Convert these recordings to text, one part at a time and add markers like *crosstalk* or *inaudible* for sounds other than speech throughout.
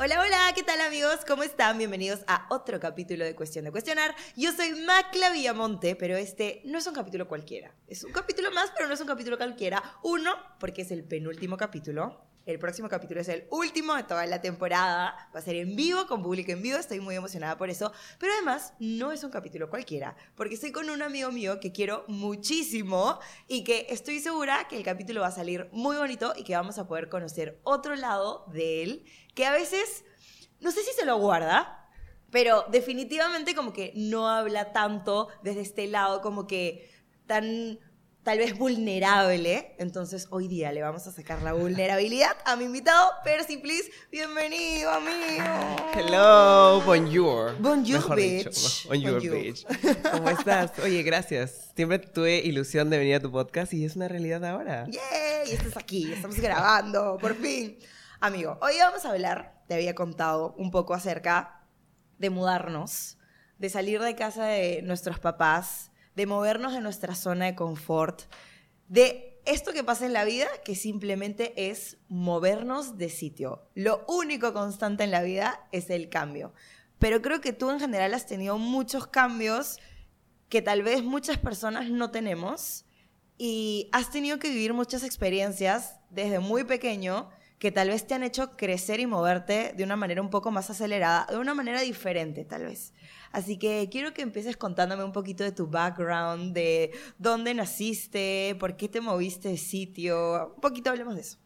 Hola, hola, ¿qué tal amigos? ¿Cómo están? Bienvenidos a otro capítulo de Cuestión de Cuestionar. Yo soy Macla Villamonte, pero este no es un capítulo cualquiera. Es un capítulo más, pero no es un capítulo cualquiera. Uno, porque es el penúltimo capítulo. El próximo capítulo es el último de toda la temporada. Va a ser en vivo, con público en vivo. Estoy muy emocionada por eso. Pero además, no es un capítulo cualquiera. Porque estoy con un amigo mío que quiero muchísimo y que estoy segura que el capítulo va a salir muy bonito y que vamos a poder conocer otro lado de él que a veces, no sé si se lo guarda, pero definitivamente como que no habla tanto desde este lado, como que tan tal vez vulnerable. Entonces hoy día le vamos a sacar la vulnerabilidad a mi invitado, Percy, please. Bienvenido, amigo. Hello, bonjour. Bonjour, Mejor bitch. dicho, *laughs* bonjour, Bonjour. bitch. ¿Cómo estás? Oye, gracias. Siempre tuve ilusión de venir a tu podcast y es una realidad ahora. ¡Yay! Estás aquí, estamos grabando, por fin. Amigo, hoy vamos a hablar, te había contado un poco acerca de mudarnos, de salir de casa de nuestros papás, de movernos de nuestra zona de confort, de esto que pasa en la vida, que simplemente es movernos de sitio. Lo único constante en la vida es el cambio. Pero creo que tú en general has tenido muchos cambios que tal vez muchas personas no tenemos y has tenido que vivir muchas experiencias desde muy pequeño que tal vez te han hecho crecer y moverte de una manera un poco más acelerada, de una manera diferente tal vez. Así que quiero que empieces contándome un poquito de tu background, de dónde naciste, por qué te moviste de sitio. Un poquito hablemos de eso.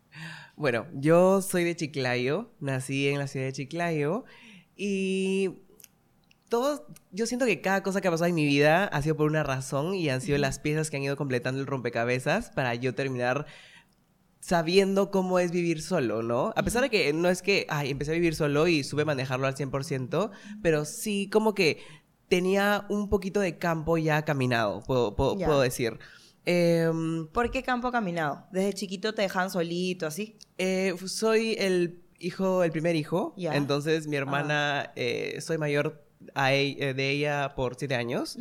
Bueno, yo soy de Chiclayo, nací en la ciudad de Chiclayo y todo, yo siento que cada cosa que ha pasado en mi vida ha sido por una razón y han sido las piezas que han ido completando el rompecabezas para yo terminar sabiendo cómo es vivir solo, ¿no? A pesar de que no es que, ay, empecé a vivir solo y supe manejarlo al 100%, pero sí como que tenía un poquito de campo ya caminado, puedo, puedo, decir. Em, ¿Por qué campo caminado? Desde chiquito te dejan solito, así. eh, soy el hijo, el primer hijo, entonces mi hermana, eh, soy mayor a e- eh, de ella por siete años.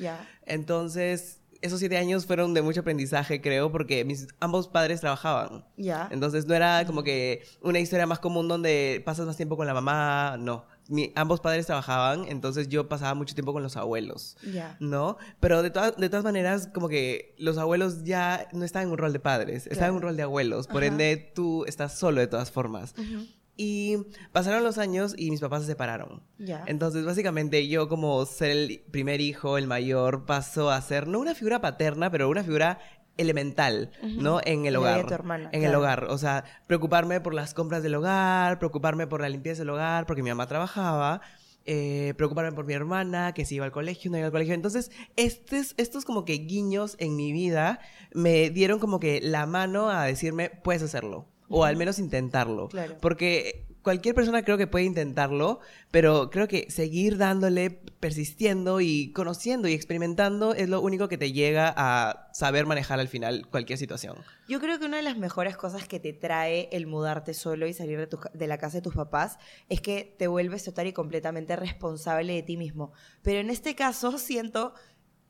Entonces, esos siete años fueron de mucho aprendizaje, creo, porque mis ambos padres trabajaban. Ya. Entonces no era como que una historia más común donde pasas más tiempo con la mamá, no. Mi- ambos padres trabajaban, entonces yo pasaba mucho tiempo con los abuelos, Ya. ¿no? Pero de, todas de todas maneras, como que los abuelos ya no estaban en un rol de padres, estaban en un rol de abuelos, por Ajá. ende tú estás solo de todas formas. Ujú. Y pasaron los años y mis papás se separaron. Ya. Entonces, básicamente, yo como ser el primer hijo, el mayor, paso a ser no una figura paterna, pero una figura elemental. ¿no? En el de hogar. tu hermana, en el hogar. O sea, preocuparme por las compras del hogar, preocuparme por la limpieza del hogar, porque mi mamá trabajaba. eh, preocuparme por mi hermana, que si iba al colegio, no iba al colegio. Entonces, estos, estos como que guiños en mi vida me dieron como que la mano a decirme, puedes hacerlo. O al menos intentarlo. Claro. Porque cualquier persona creo que puede intentarlo, pero creo que seguir dándole, persistiendo y conociendo y experimentando es lo único que te llega a saber manejar al final cualquier situación. Yo creo que una de las mejores cosas que te trae el mudarte solo y salir de, tu de la casa de tus papás es que te vuelves total y completamente responsable de ti mismo. Pero en este caso *laughs* siento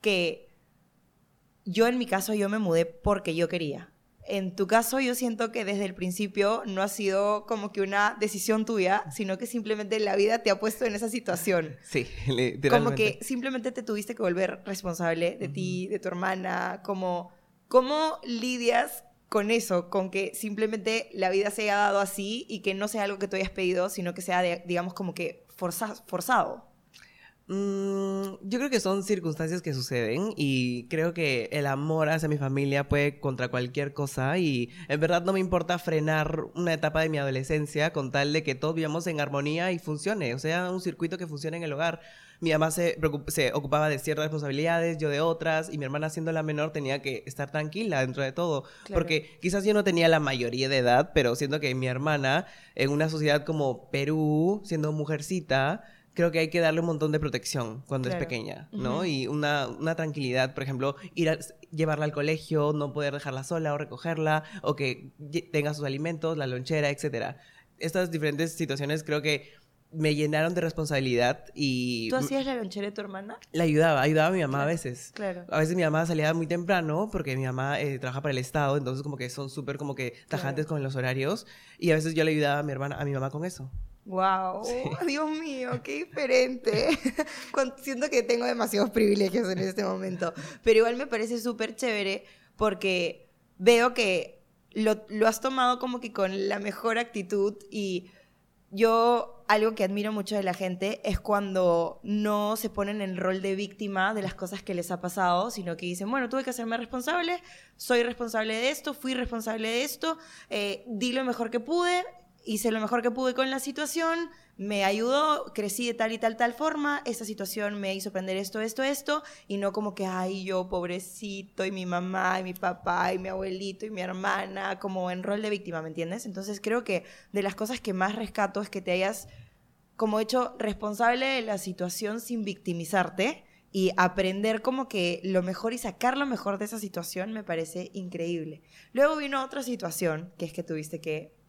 que yo en mi caso yo me mudé porque yo quería. En tu caso yo siento que desde el principio no ha sido como que una decisión tuya, sino que simplemente la vida te ha puesto en esa situación. Sí, literalmente. *laughs* Como que simplemente te tuviste que volver responsable de ti, de tu hermana, como cómo lidias con eso, con que simplemente la vida se haya dado así y que no sea algo que tú hayas pedido, sino que sea, de- digamos, como que forza- forzado. Mm, yo creo que son circunstancias que suceden y creo que el amor hacia mi familia puede contra cualquier cosa y en verdad no me importa frenar una etapa de mi adolescencia con tal de que todos vivamos en armonía y funcione, o sea, un circuito que funcione en el hogar. Mi mamá se, se ocupaba de ciertas responsabilidades, yo de otras, y mi hermana siendo la menor tenía que estar tranquila dentro de todo, Claro. porque quizás yo no tenía la mayoría de edad, pero siento que mi hermana en una sociedad como Perú, siendo mujercita, creo que hay que darle un montón de protección cuando Claro. es pequeña, ¿no? Ujú. Y una, una tranquilidad, por ejemplo, ir a llevarla al colegio, no poder dejarla sola o recogerla, o que tenga sus alimentos, la lonchera, etcétera. Estas diferentes situaciones creo que me llenaron de responsabilidad y ¿Tú hacías la lonchera de tu hermana? la ayudaba, ayudaba a mi mamá a Claro. veces. Claro. A veces mi mamá salía muy temprano porque mi mamá eh, trabaja para el Estado, entonces como que son súper como que tajantes con los horarios y a veces yo le ayudaba a mi hermana, a mi mamá con eso. Wow, Dios mío, qué diferente. *laughs* Siento que tengo demasiados privilegios en este momento, pero igual me parece súper chévere porque veo que lo, lo has tomado como que con la mejor actitud y yo algo que admiro mucho de la gente es cuando no se ponen en rol de víctima de las cosas que les ha pasado, sino que dicen, bueno, tuve que hacerme responsable, soy responsable de esto, fui responsable de esto, eh, di lo mejor que pude, hice lo mejor que pude con la situación, me ayudó, crecí de tal y tal, tal forma, esta situación me hizo aprender esto, esto, esto, y no como que, ay, yo pobrecito, y mi mamá, y mi papá, y mi abuelito, y mi hermana, como en rol de víctima, ¿me entiendes? Entonces creo que de las cosas que más rescato es que te hayas como hecho responsable de la situación sin victimizarte y aprender como que lo mejor y sacar lo mejor de esa situación me parece increíble. Luego vino otra situación, que es que tuviste que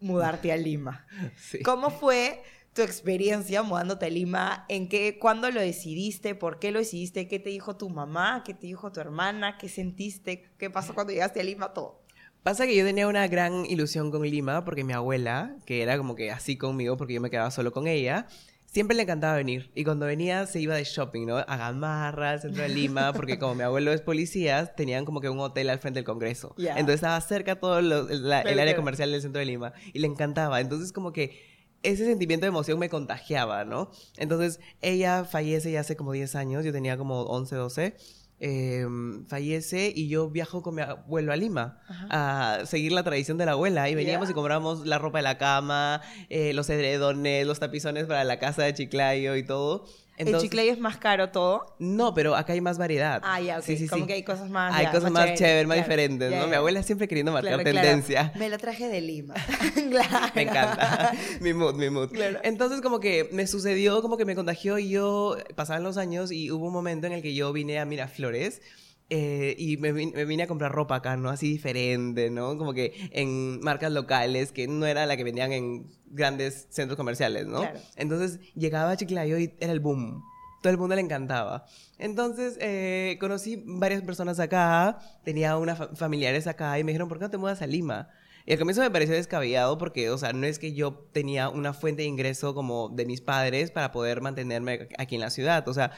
mudarte a Lima. *laughs* Sí. ¿Cómo fue tu experiencia mudándote a Lima? ¿En qué, cuándo lo decidiste? ¿Por qué lo decidiste? ¿Qué te dijo tu mamá? ¿Qué te dijo tu hermana? ¿Qué sentiste? ¿Qué pasó cuando llegaste a Lima? Todo. Pasa que yo tenía una gran ilusión con Lima porque mi abuela, que era como que así conmigo porque yo me quedaba solo con ella, siempre le encantaba venir. Y cuando venía se iba de shopping, ¿no? A Gamarra, al centro de Lima, *laughs* porque como mi abuelo es policía, tenían como que un hotel al frente del Congreso. Entonces estaba cerca todo lo- el, la- el Claro, área comercial del centro de Lima. Y le encantaba. Entonces como que ese sentimiento de emoción me contagiaba, ¿no? Entonces ella fallece ya hace como 10 años, yo tenía como 11, 12. Eh, fallece y yo viajo con mi abuelo a Lima a seguir la tradición de la abuela. Y veníamos y comprábamos la ropa de la cama, eh, los edredones, los tapizones para la casa de Chiclayo y todo. ¿El Entonces- Chiclayo es más caro todo? No, pero acá hay más variedad. Ah, ya, ok. Sí, sí, Como sí. que hay cosas más... Hay ya, cosas más chéveres, más claro. diferentes, ¿no? Mi abuela siempre queriendo marcar Claro, claro. tendencia. Me la traje de Lima. *laughs* claro. Me encanta. *laughs* mi mood, mi mood. Claro. Entonces, como que me sucedió, como que me contagió y yo, pasaban los años y hubo un momento en el que yo vine a Miraflores. Eh, y me, me vine a comprar ropa acá, ¿no? Así diferente, ¿no? Como que en marcas locales, que no era la que vendían en grandes centros comerciales, ¿no? Claro. Entonces llegaba a Chiclayo y era el boom. Todo el mundo le encantaba. Entonces eh, conocí varias personas acá, tenía unas fa- familiares acá y me dijeron, ¿por qué no te mudas a Lima? Y al comienzo me pareció descabellado porque, o sea, no es que yo tenía una fuente de ingreso como de mis padres para poder mantenerme aquí en la ciudad. O sea,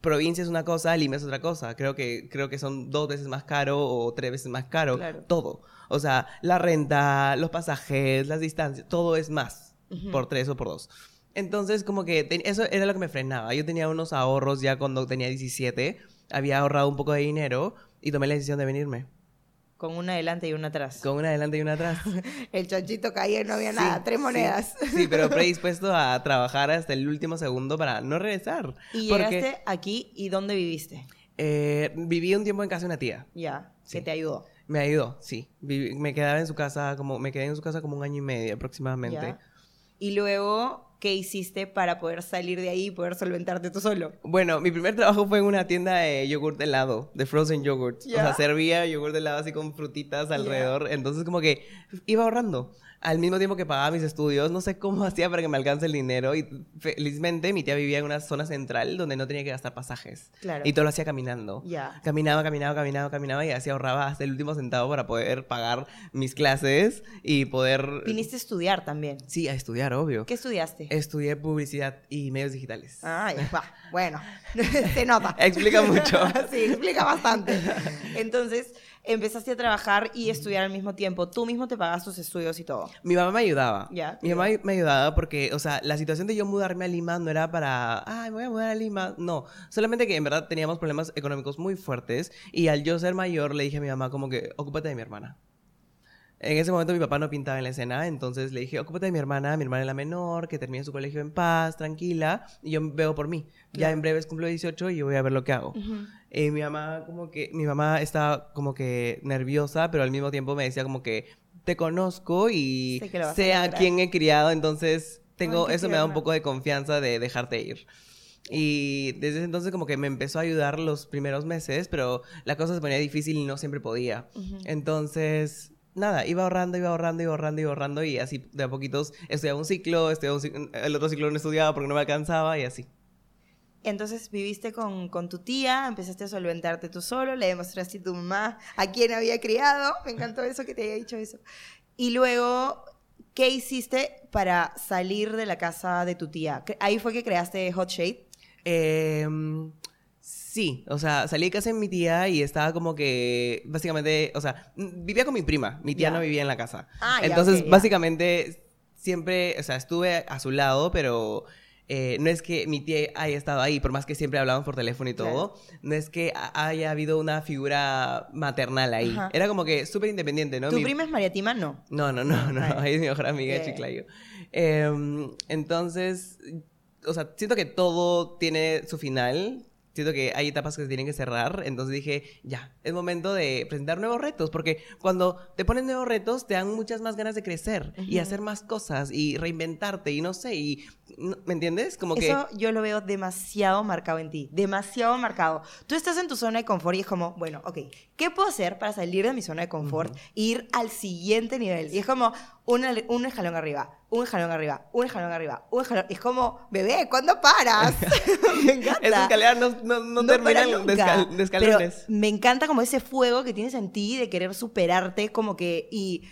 provincia es una cosa, Lima es otra cosa. Creo que, creo que son dos veces más caro o tres veces más caro. Claro. Todo. O sea, la renta, los pasajes, las distancias, todo es más por tres o por dos. Entonces, como que te- eso era lo que me frenaba. Yo tenía unos ahorros ya cuando tenía 17, había ahorrado un poco de dinero y tomé la decisión de venirme. Con una adelante y una atrás. Con una adelante y una atrás. *laughs* El chanchito caía y no había Sí, nada. Tres sí. monedas. Sí, pero *laughs* predispuesto a trabajar hasta el último segundo para no regresar. Y Porque, llegaste aquí y ¿dónde viviste? eh, viví un tiempo en casa de una tía. Ya, Sí. que te ayudó. Me ayudó, sí. Viví- me quedaba en su casa como me quedé en su casa como un año y medio aproximadamente. Ya. Y luego, ¿qué hiciste para poder salir de ahí y poder solventarte tú solo? Bueno, mi primer trabajo fue en una tienda de yogurt helado, de frozen yogurt. O sea, servía yogurt helado así con frutitas alrededor. Entonces, como que iba ahorrando. Al mismo tiempo que pagaba mis estudios, no sé cómo *laughs* hacía para que me alcance el dinero. Y felizmente mi tía vivía en una zona central donde no tenía que gastar pasajes. Claro. Y todo lo hacía caminando. Ya. Caminaba, caminaba, caminaba, caminaba y así ahorraba hasta el último centavo para poder pagar mis clases y poder... Viniste a estudiar también. Sí, a estudiar, obvio. ¿Qué estudiaste? Estudié publicidad y medios digitales. Ah, *laughs* va. Bueno, *laughs* se nota. Explica mucho. sí, explica bastante. Entonces, empezaste a trabajar y estudiar al mismo tiempo. Tú mismo te pagas tus estudios y todo. Mi mamá me ayudaba. Ya, Mi mamá me ayudaba porque, o sea, la situación de yo mudarme a Lima no era para, ay, me voy a mudar a Lima. No, solamente que en verdad teníamos problemas económicos muy fuertes y al yo ser mayor le dije a mi mamá como que, ocúpate de mi hermana. En ese momento mi papá no pintaba en la escena, entonces le dije, ocúpate de mi hermana, mi hermana es la menor, que termine su colegio en paz, tranquila, y yo veo por mí. Ya Claro. en breves cumplo 18 y yo voy a ver lo que hago. Y mi mamá como que, mi mamá estaba como que nerviosa, pero al mismo tiempo me decía como que te conozco y Sé a sé a lograr. quién he criado, entonces tengo, Ay, eso me da un poco de confianza de dejarte ir. Y desde ese entonces como que me empezó a ayudar los primeros meses, pero la cosa se ponía difícil y no siempre podía. Entonces, nada, iba ahorrando, iba ahorrando, iba ahorrando, iba ahorrando y así de a poquitos estudiaba un ciclo, estudiaba un cic- el otro ciclo no estudiaba porque no me alcanzaba y así. Entonces viviste con, con tu tía, empezaste a solventarte tú solo, le demostraste a tu mamá a quién había criado. Me encantó eso que te haya dicho eso. Y luego, ¿qué hiciste para salir de la casa de tu tía? Ahí fue que creaste Hot Shade. Em, sí, o sea, salí de casa de mi tía y estaba como que, básicamente, o sea, vivía con mi prima, mi tía no vivía en la casa. Ah, Entonces, básicamente, siempre, o sea, estuve a su lado, pero eh, no es que mi tía haya estado ahí, por más que siempre hablábamos por teléfono y todo, no es que ha- haya habido una figura maternal ahí. Ajá. Era como que súper independiente, ¿no? ¿Tu Mi- prima es María Tima? No. no, no, no, no. Ahí es mi mejor amiga de. Chiclayo. Em, entonces, o sea, siento que todo tiene su final. Siento que hay etapas que se tienen que cerrar. Entonces dije, ya, es momento de presentar nuevos retos. Porque cuando te ponen nuevos retos, te dan muchas más ganas de crecer y hacer más cosas y reinventarte y no sé. Y, ¿Me entiendes? Como que. Eso yo lo veo demasiado marcado en ti, demasiado marcado. Tú estás en tu zona de confort y es como, bueno, ok, ¿qué puedo hacer para salir de mi zona de confort e ir al siguiente nivel? Y es como un, un escalón arriba, un escalón arriba, un escalón arriba, un escalón. Es como, bebé, ¿cuándo paras? *laughs* *laughs* me encanta. Esas escaleras no, no, no, para de, nunca. escal- de Pero escalones. me encanta como ese fuego que tienes en ti de querer superarte, como que. Y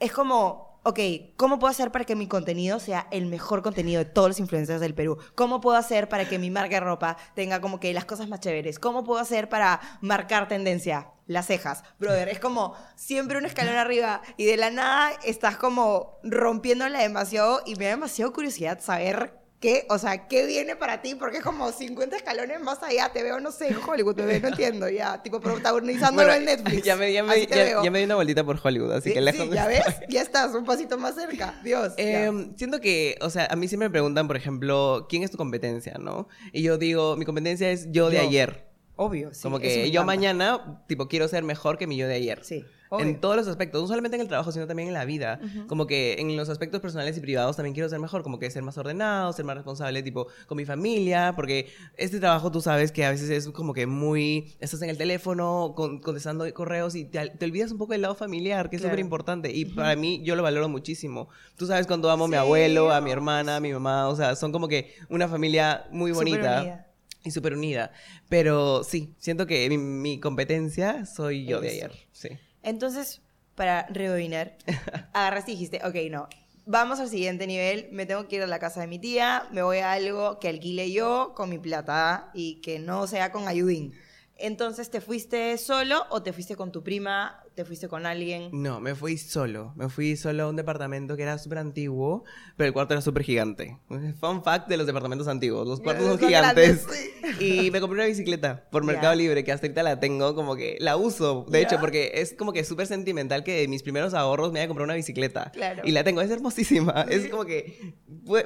es como, ok, ¿cómo puedo hacer para que mi contenido sea el mejor contenido de todos los influencers del Perú? ¿Cómo puedo hacer para que mi marca de ropa tenga como que las cosas más chéveres? ¿Cómo puedo hacer para marcar tendencia? Las cejas. Brother, es como siempre un escalón arriba y de la nada estás como rompiéndola demasiado y me da demasiado curiosidad saber qué, o sea, qué viene para ti porque es como 50 escalones más allá. Te veo, no sé, en Hollywood, bebé, no entiendo. Ya, tipo protagonizándolo Bueno, en Netflix. Ya me, ya, me, Así te ya- veo. ya me di una vueltita por Hollywood, así Sí, que lejos sí, ya ves, *laughs* ya estás un pasito más cerca. Dios. Em, siento que, o sea, a mí siempre me preguntan, por ejemplo, ¿quién es tu competencia, no? Y yo digo, mi competencia es yo de Yo. ayer. Obvio, sí. Como que yo encanta. mañana, tipo, quiero ser mejor que mi yo de ayer. Sí. En obvio. todos los aspectos, no solamente en el trabajo, sino también en la vida. Como que en los aspectos personales y privados también quiero ser mejor, como que ser más ordenado, ser más responsable, tipo, con mi familia, porque este trabajo tú sabes que a veces es como que muy, estás en el teléfono con- contestando correos y te, te olvidas un poco del lado familiar, que es Claro. súper importante. Y para mí, yo lo valoro muchísimo. Tú sabes cuando amo a mi Sí, abuelo, a mi hermana, a mi mamá, o sea, son como que una familia muy bonita. Y súper unida. Pero sí, siento que mi, mi competencia soy yo de ayer. Sí. Entonces, para rebobinar, *laughs* agarraste y dijiste, ok, no, vamos al siguiente nivel, me tengo que ir a la casa de mi tía, me voy a algo que alquile yo con mi plata y que no sea con ayudín. Entonces, ¿te fuiste solo o te fuiste con tu prima? ¿Te fuiste con alguien? No, me fui solo. Me fui solo a un departamento que era súper antiguo, pero el cuarto era súper gigante. Fun fact de los departamentos antiguos. Los cuartos son Son gigantes. grandes, *laughs* Y me compré una bicicleta por. Mercado Libre, que hasta ahorita la tengo, como que la uso, de hecho, porque es como que súper sentimental que de mis primeros ahorros me haya comprado una bicicleta. Claro. Y la tengo, es hermosísima. Es como que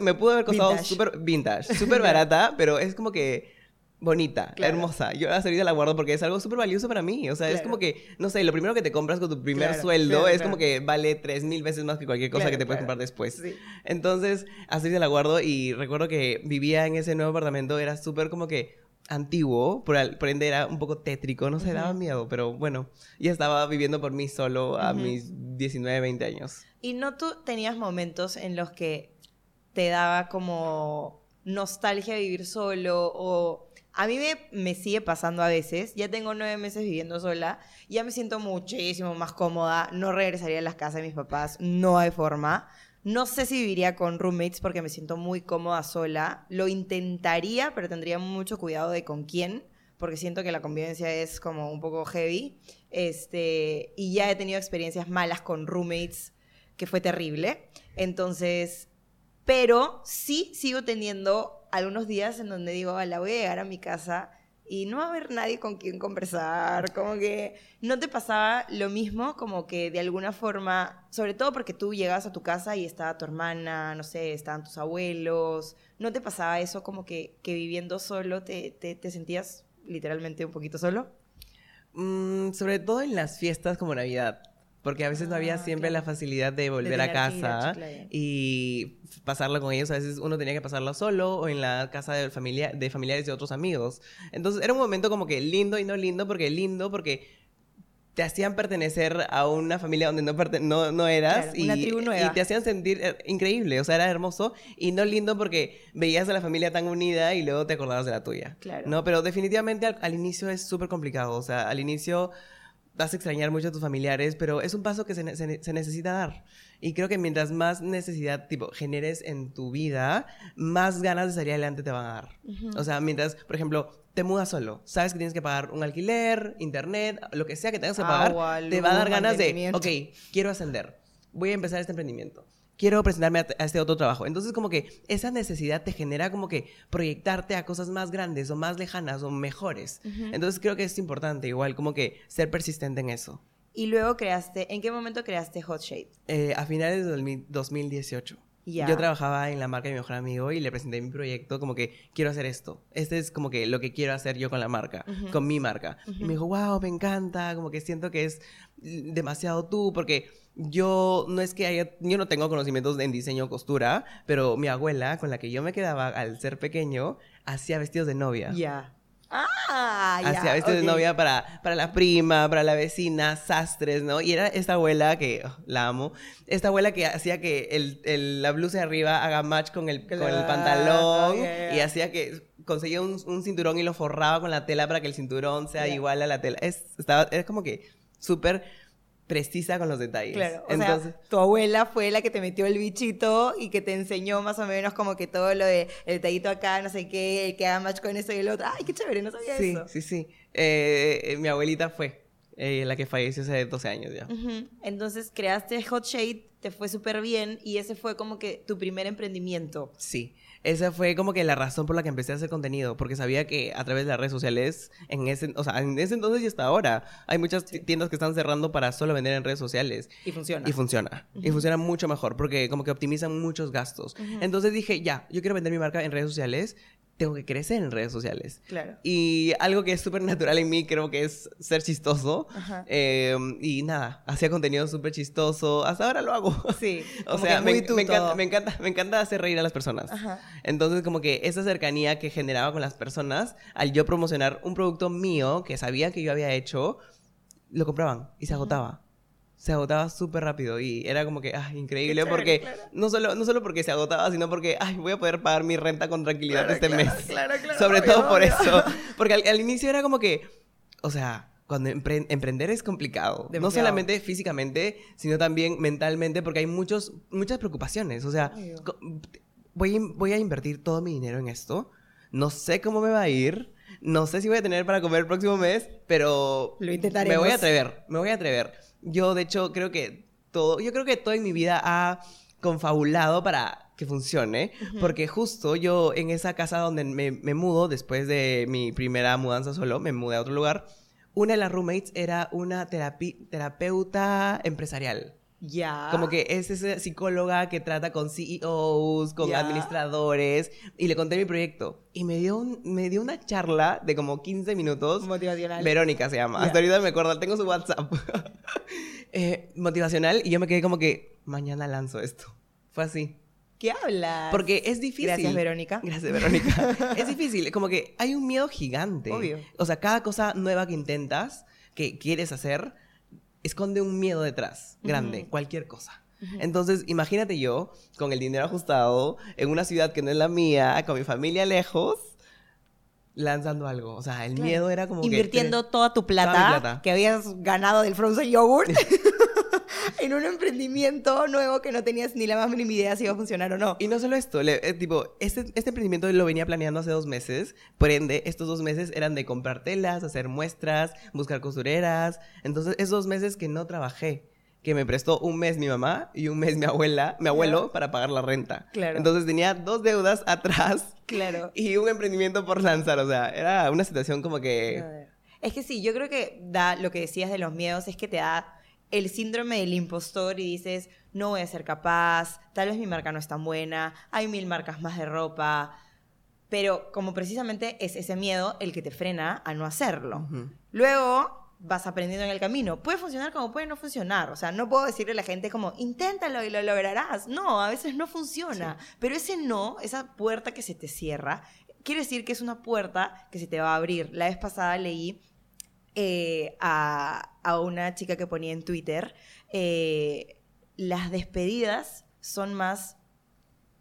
me pudo haber costado súper vintage, súper barata, *laughs* pero es como que bonita, Claro. hermosa. Yo hasta ahorita la guardo porque es algo súper valioso para mí. O sea, es como que, no sé, lo primero que te compras con tu primer Claro, sueldo es como que vale tres mil veces más que cualquier cosa que te puedes comprar después. Sí. Entonces, así se la guardo y recuerdo que vivía en ese nuevo apartamento, era súper como que antiguo, por, al- por ende era un poco tétrico, no sé, daba miedo, pero bueno, ya estaba viviendo por mí solo a Ujú. mis 19, 20 años. ¿Y no tú tenías momentos en los que te daba como nostalgia vivir solo o... A mí me, me sigue pasando a veces, ya tengo nueve meses viviendo sola, ya me siento muchísimo más cómoda, no regresaría a las casas de mis papás, no hay forma. No sé si viviría con roommates porque me siento muy cómoda sola. Lo intentaría, pero tendría mucho cuidado de con quién, porque siento que la convivencia es como un poco heavy. Este, y ya he tenido experiencias malas con roommates que fue terrible. Entonces, pero sí sigo teniendo algunos días en donde digo, la voy a llegar a mi casa y no va a haber nadie con quien conversar, como que no te pasaba lo mismo, como que de alguna forma, sobre todo porque tú llegabas a tu casa y estaba tu hermana, no sé, estaban tus abuelos, ¿no te pasaba eso como que, que viviendo solo te, te, te sentías literalmente un poquito solo? Mm, sobre todo en las fiestas como Navidad. Porque a veces no había Ah, siempre claro. la facilidad de volver a ir a casa Chiclayo. y pasarlo con ellos. A veces uno tenía que pasarlo solo o en la casa de, familia, de familiares de otros amigos. Entonces era un momento como que lindo y no lindo, porque lindo porque te hacían pertenecer a una familia donde no, no, no eras Claro, y, una tribu nueva. y te hacían sentir eh, increíble, o sea, era hermoso y no lindo porque veías a la familia tan unida y luego te acordabas de la tuya. Claro. No, pero definitivamente al, al inicio es súper complicado, o sea, al inicio vas a extrañar mucho a tus familiares, pero es un paso que se, se se necesita dar. Y creo que mientras más necesidad, tipo, generes en tu vida, más ganas de salir adelante te van a dar. O sea, mientras, por ejemplo, te mudas solo, sabes que tienes que pagar un alquiler, internet, lo que sea que tengas que pagar, Agua, te va a dar luz, ganas de, ok, quiero ascender, voy a empezar este emprendimiento. Quiero presentarme a, a este otro trabajo. Entonces, como que esa necesidad te genera como que proyectarte a cosas más grandes o más lejanas o mejores. Entonces, creo que es importante, igual, como que ser persistente en eso. Y luego creaste, ¿en qué momento creaste Hot Shade? Eh, a finales de 2000 2018. Ya. Yo trabajaba en la marca de mi mejor amigo y le presenté mi proyecto como que quiero hacer esto. Este es como que lo que quiero hacer yo con la marca, con mi marca. Y me dijo, wow, me encanta, como que siento que es demasiado tú, porque yo no es que haya, yo no tengo conocimientos en diseño o costura, pero mi abuela, con la que yo me quedaba al ser pequeño, hacía vestidos de novia. Ya. Ah, ya. Hacía vestidos ok. de novia para, para la prima, para la vecina, sastres, ¿no? Y era esta abuela que, oh, la amo, esta abuela que hacía que el, el- la blusa de arriba haga match con el, con el pantalón y hacía que conseguía un, un cinturón y lo forraba con la tela para que el cinturón sea igual a la tela. Es, estaba, es como que súper precisa con los detalles. Claro, o Entonces, sea, tu abuela fue la que te metió el bichito y que te enseñó más o menos como que todo lo de el detallito acá, no sé qué, el que haga match con eso y el otro. Ay, qué chévere, no sabía sí, eso. sí, sí. Eh, eh, mi abuelita fue eh, la que falleció hace 12 años ya. Entonces creaste Hot Shade, te fue súper bien y ese fue como que tu primer emprendimiento. Sí, esa fue como que la razón por la que empecé a hacer contenido, porque sabía que a través de las redes sociales, en ese, o sea, en ese entonces y hasta ahora, hay muchas ti- tiendas que están cerrando para solo vender en redes sociales. Y funciona. Y funciona. Y funciona mucho mejor, porque como que optimizan muchos gastos. Entonces dije, ya, yo quiero vender mi marca en redes sociales, tengo que crecer en redes sociales. Claro. Y algo que es súper natural en mí, creo que es ser chistoso. Ajá. Eh, y nada, hacía contenido súper chistoso. Hasta ahora lo hago. *laughs* Sí, o sea, me, me encanta, me, encanta, me encanta hacer reír a las personas. Ajá. Entonces, como que esa cercanía que generaba con las personas, al yo promocionar un producto mío que sabía que yo había hecho, lo compraban y se agotaba. Se agotaba súper rápido y era como que, ay, increíble, chévere, porque claro. no, solo, no solo porque se agotaba, sino porque, ay, voy a poder pagar mi renta con tranquilidad este mes. claro, claro, Sobre obvio, todo por obvio. eso. Porque al, al inicio era como que, o sea, cuando empre- emprender es complicado. No Demasiado. solamente físicamente, sino también mentalmente, porque hay muchos, muchas preocupaciones. O sea, voy, voy a invertir todo mi dinero en esto. No sé cómo me va a ir. No sé si voy a tener para comer el próximo mes, pero Lo me intentaremos. voy a atrever. Me voy a atrever. Yo, de hecho, creo que todo, yo creo que todo en mi vida ha confabulado para que funcione, porque justo yo en esa casa donde me, me mudo, después de mi primera mudanza solo, me mudé a otro lugar, una de las roommates era una terapi- terapeuta empresarial. Ya. Como que es esa psicóloga que trata con CEOs, con Ya. administradores, y le conté mi proyecto. Y me dio, un- me dio una charla de como 15 minutos. motivacional. Verónica se llama. Ya. Hasta ahorita me acuerdo, tengo su WhatsApp. *laughs* Eh, motivacional, y yo me quedé como que, mañana lanzo esto. Fue así. ¿Qué hablas? Porque es difícil. Gracias, Verónica. Gracias, Verónica. *laughs* es difícil, como que hay un miedo gigante. Obvio. O sea, cada cosa nueva que intentas, que quieres hacer, esconde un miedo detrás, grande, cualquier cosa. Entonces, imagínate yo, con el dinero ajustado, en una ciudad que no es la mía, con mi familia lejos, lanzando algo. O sea, el Claro. miedo era como que- Invirtiendo toda tu plata, Toda plata. que habías ganado del frozen yogurt *laughs* en un emprendimiento nuevo que no tenías ni la más mínima idea si iba a funcionar o no. Y no solo esto, le- eh, tipo, este, este emprendimiento lo venía planeando hace dos meses, por ende, estos dos meses eran de comprar telas, hacer muestras, buscar costureras, entonces esos dos meses que no trabajé, que me prestó un mes mi mamá y un mes mi abuela, mi abuelo, para pagar la renta. Claro. Entonces tenía dos deudas *laughs* atrás Claro. y un emprendimiento por lanzar, o sea, era una situación como que... Es que sí, yo creo que da lo que decías de los miedos, es que te da el síndrome del impostor y dices, no voy a ser capaz, tal vez mi marca no es tan buena, hay mil marcas más de ropa, pero como precisamente es ese miedo el que te frena a no hacerlo. Luego vas aprendiendo en el camino. Puede funcionar como puede no funcionar. O sea, no puedo decirle a la gente como, inténtalo y lo lograrás. No, a veces no funciona. Pero ese no, esa puerta que se te cierra, quiere decir que es una puerta que se te va a abrir. La vez pasada leí eh, a, a, una chica que ponía en Twitter, eh, las despedidas son más,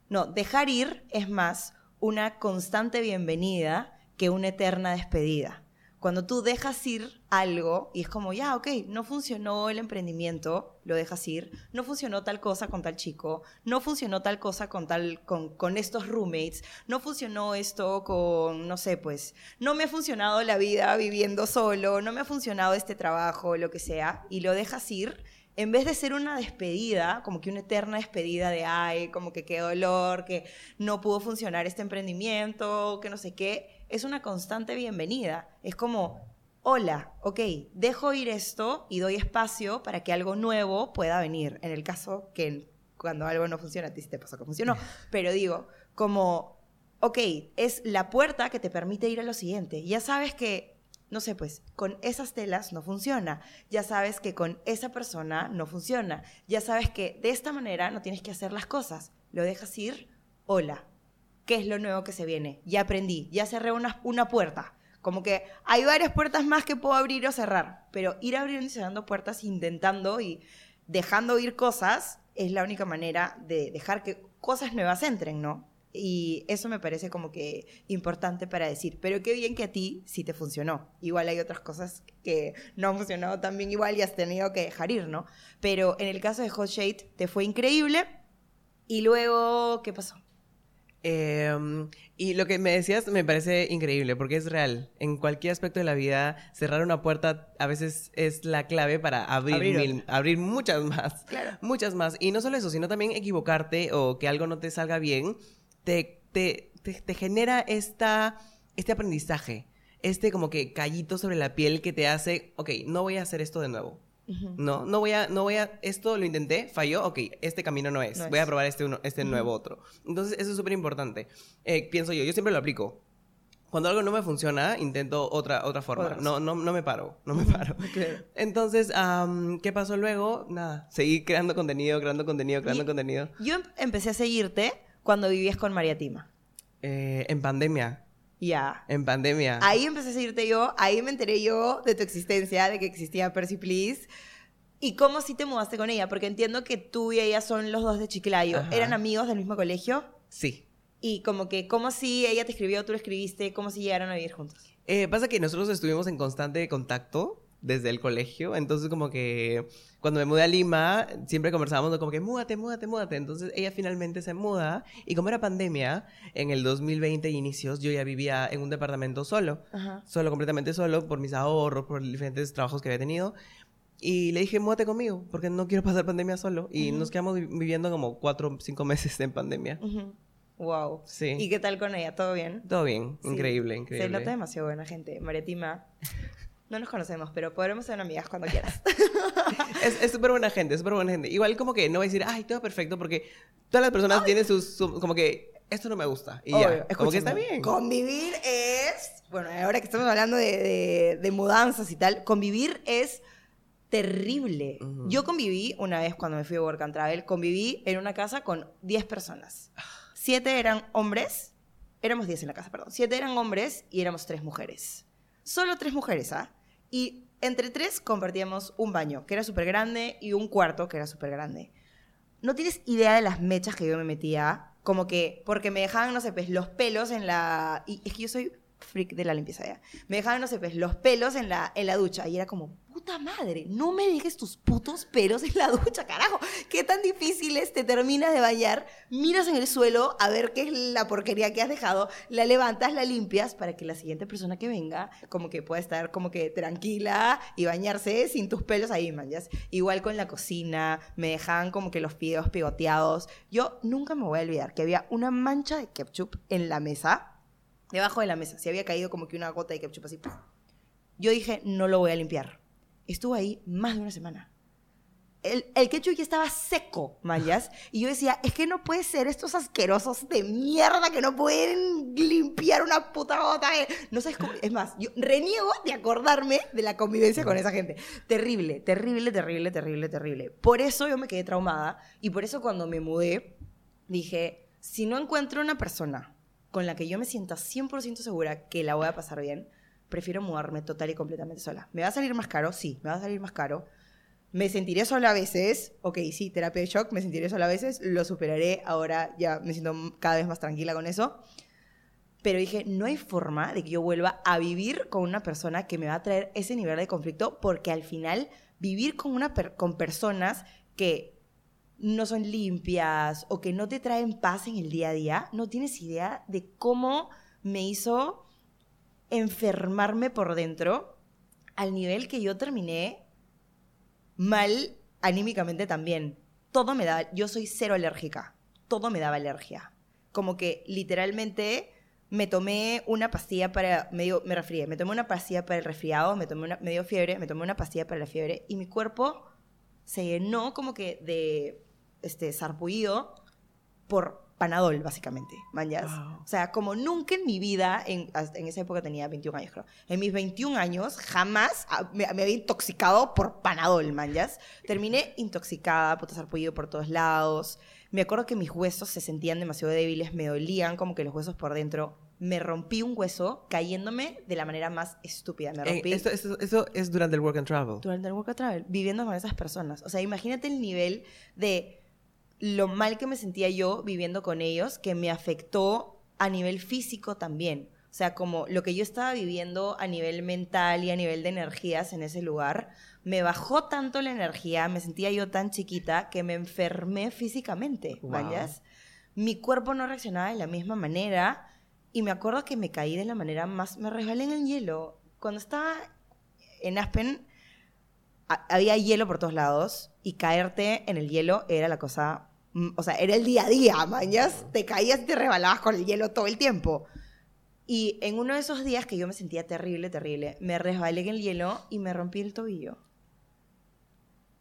no, dejar ir es más una constante bienvenida que una eterna despedida. Cuando tú dejas ir algo y es como, ya, ok, no funcionó el emprendimiento, lo dejas ir, no funcionó tal cosa con tal chico, no funcionó tal cosa con tal, con, estos roommates, no funcionó esto con, no sé, pues, no me ha funcionado la vida viviendo solo, no me ha funcionado este trabajo, lo que sea, y lo dejas ir, en vez de ser una despedida, como que una eterna despedida de, ay, como que qué dolor, que no pudo funcionar este emprendimiento, que no sé qué, es una constante bienvenida. Es como, hola, ok, dejo ir esto y doy espacio para que algo nuevo pueda venir. En el caso que cuando algo no funciona, a ti sí te pasa que funcionó. *laughs* Pero digo, como, ok, es la puerta que te permite ir a lo siguiente. Ya sabes que, no sé, pues, con esas telas no funciona. Ya sabes que con esa persona no funciona. Ya sabes que de esta manera no tienes que hacer las cosas. Lo dejas ir, hola, qué es lo nuevo que se viene. Ya aprendí, ya cerré una, puerta. Como que hay varias puertas más que puedo abrir o cerrar, pero ir abriendo y cerrando puertas, intentando y dejando ir cosas, es la única manera de dejar que cosas nuevas entren, ¿no? Y eso me parece como que importante para decir, pero qué bien que a ti sí te funcionó. Igual hay otras cosas que no han funcionado tan bien igual y has tenido que dejar ir, ¿no? Pero en el caso de Hot Shade te fue increíble. Y luego, ¿qué pasó? Em, y lo que me decías me parece increíble porque es real. En cualquier aspecto de la vida, cerrar una puerta a veces es la clave para abrir, abrir, muchas más. Muchas más. Y no solo eso, sino también equivocarte o que algo no te salga bien, te, te, te genera esta, este aprendizaje. Este como que callito sobre la piel que te hace, ok, no voy a hacer esto de nuevo no, no voy a, no voy a, esto lo intenté, falló, ok, este camino no es, voy a probar este, uno, este nuevo otro. Entonces, eso es súper importante. Eh, pienso yo, yo siempre lo aplico. Cuando algo no me funciona, intento otra, otra forma. No, no, no me paro, no me paro. *laughs* Entonces, ¿qué pasó luego? Nada, seguí creando contenido, creando contenido, creando contenido. Yo empecé a seguirte cuando vivías con María Tima. Eh, en pandemia. Ya. En pandemia. Ahí empecé a seguirte yo, ahí me enteré yo de tu existencia, de que existía Percy Please. ¿Y cómo sí te mudaste con ella? Porque entiendo que tú y ella son los dos de Chiclayo. ¿Eran amigos del mismo colegio? Sí. Y como que, ¿cómo si ella te escribió, tú le escribiste? ¿Cómo si llegaron a vivir juntos? Eh, pasa que nosotros estuvimos en constante contacto desde el colegio. Entonces, como que cuando me mudé a Lima, siempre conversábamos como que múdate, múdate, múdate. Entonces, ella finalmente se muda. Y como era pandemia, en el 2020 inicios, yo ya vivía en un departamento solo. Solo, completamente solo, por mis ahorros, por diferentes trabajos que había tenido. Y le dije, múdate conmigo, porque no quiero pasar pandemia solo. Y nos quedamos viviendo como cuatro o cinco meses en pandemia. Wow. Sí. ¿Y qué tal con ella? ¿Todo bien? Todo bien. Increíble, increíble. Se nota demasiado buena gente. Maritima. No nos conocemos, pero podremos ser amigas cuando quieras. *laughs* es súper buena gente, súper buena gente. Igual como que no voy a decir, ay, todo perfecto, porque todas las personas tienen sus, como que, esto no me gusta. Y ya, como que está bien. Convivir es, bueno, ahora que estamos hablando de, de, mudanzas y tal, convivir es terrible. Yo conviví una vez cuando me fui a Work and Travel, conviví en una casa con 10 personas. Siete eran hombres, éramos 10 en la casa, perdón. Siete eran hombres y éramos tres mujeres. Solo tres mujeres, ¿ah? Y entre tres compartíamos un baño, que era súper grande, y un cuarto, que era súper grande. No tienes idea de las mechas que yo me metía, como que, porque me dejaban, no sé, pues los pelos en la... Y es que yo soy freak de la limpieza ya. Me dejaban, no sé, pues los pelos en la, en la ducha, y era como, puta madre, no me dejes tus putos pelos en la ducha, carajo. ¿Qué tan difícil es? Te terminas de bañar, miras en el suelo a ver qué es la porquería que has dejado, la levantas, la limpias para que la siguiente persona que venga como que pueda estar como que tranquila y bañarse sin tus pelos ahí, man. Igual con la cocina, me dejaban como que los pies pigoteados. Yo nunca me voy a olvidar que había una mancha de ketchup en la mesa, debajo de la mesa. Se había caído como que una gota de ketchup así. Yo dije, no lo voy a limpiar estuvo ahí más de una semana. el, el estaba seco, mayas. Y yo decía, es que no puede ser estos asquerosos de mierda que no pueden limpiar una puta gota. de-". No sabes cómo. Es más, yo reniego de acordarme de la convivencia con esa gente. Terrible, terrible, terrible, terrible, terrible. Por eso yo me quedé traumada. Y por eso cuando me mudé, dije, si no encuentro una persona con la que yo me sienta 100% segura que la voy a pasar bien, prefiero mudarme total y completamente sola. ¿Me va a salir más caro? Sí, me va a salir más caro. Me sentiré sola a veces. Ok, sí, terapia de shock, me sentiré sola a veces. Lo superaré. Ahora ya me siento cada vez más tranquila con eso. Pero dije, no hay forma de que yo vuelva a vivir con una persona que me va a traer ese nivel de conflicto, porque al final vivir con, una con personas que no son limpias o que no te traen paz en el día a día, no tienes idea de cómo me hizo enfermarme por dentro al nivel que yo terminé mal anímicamente también. Todo me daba, yo soy cero alérgica, todo me daba alergia. Como que literalmente me tomé una pastilla para, me, dio- me resfrié, me tomé una pastilla para el resfriado, me, tomé una, fiebre, me tomé una pastilla para la fiebre y mi cuerpo se llenó como que de este sarpullido por panadol, básicamente, mañas. Wow. O sea, como nunca en mi vida, en, en esa época tenía 21 años, creo. En mis 21 años jamás ah, me, me había intoxicado por panadol, mañas. Terminé intoxicada, puta sarpullido por todos lados. Me acuerdo que mis huesos se sentían demasiado débiles, me dolían como que los huesos por dentro. Me rompí un hueso cayéndome de la manera más estúpida. Me Eh, rompí esto- esto es durante el work and travel. durante el work and travel, viviendo con esas personas. O sea, imagínate el nivel de lo mal que me sentía yo viviendo con ellos, que me afectó a nivel físico también. O sea, como lo que yo estaba viviendo a nivel mental y a nivel de energías en ese lugar, me bajó tanto la energía, me sentía yo tan chiquita que me enfermé físicamente, Wow. ¿vayas? Mi cuerpo no reaccionaba de la misma manera y me acuerdo que me caí de la manera más, me resbalé en el hielo. Cuando estaba en Aspen, ha- había hielo por todos lados y caerte en el hielo era la cosa, o sea, era el día a día, mañas, te caías y te rebalabas con el hielo todo el tiempo. Y en uno de esos días que yo me sentía terrible, terrible, me resbalé en el hielo y me rompí el tobillo.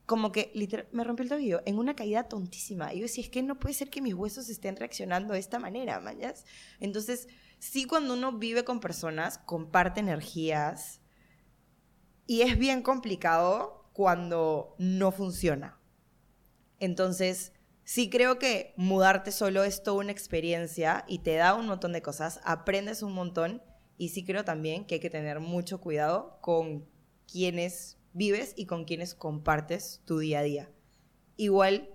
Como que literal, me rompí el tobillo en una caída tontísima. Y yo decía, es que no puede ser que mis huesos estén reaccionando de esta manera, mañas. Entonces, sí cuando uno vive con personas, comparte energías, y es bien complicado cuando no funciona. Entonces, sí creo que mudarte solo es toda una experiencia y te da un montón de cosas, aprendes un montón y sí creo también que hay que tener mucho cuidado con quienes vives y con quienes compartes tu día a día. Igual,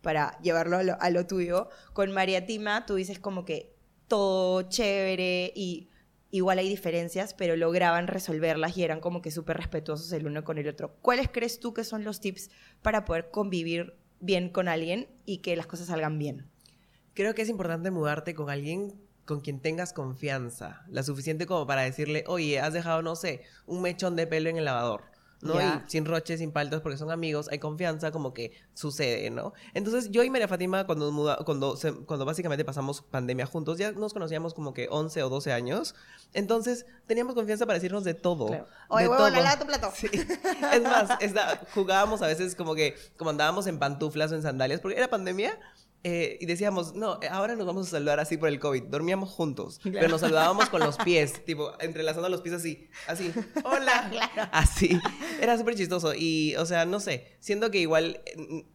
para llevarlo a lo, tuyo, con María Tima tú dices como que todo chévere y igual hay diferencias, pero lograban resolverlas y eran como que súper respetuosos el uno con el otro. ¿Cuáles crees tú que son los tips para poder convivir bien con alguien y que las cosas salgan bien? Creo que es importante mudarte con alguien con quien tengas confianza, la suficiente como para decirle, oye, has dejado, no sé, un mechón de pelo en el lavador. ¿No? Ya. Y sin roches, sin paltos, porque son amigos, hay confianza, como que sucede, ¿no? Entonces, yo y María Fátima, cuando, muda- cuando, se- cuando básicamente pasamos pandemia juntos, ya nos conocíamos como que 11 o 12 años. Entonces, teníamos confianza para decirnos de todo. Claro. de Oye, huevón, todo. lava tu plato. Sí. Es más, esta- jugábamos a veces como que, como andábamos en pantuflas o en sandalias, porque era pandemia, eh, y decíamos, no, eh, ahora nos vamos a saludar así por el COVID. Dormíamos juntos, pero nos saludábamos con los *laughs* pies, tipo, entrelazando los pies así, así, hola, *laughs* así. Era súper chistoso. Y, o sea, no sé, siento que igual... eh,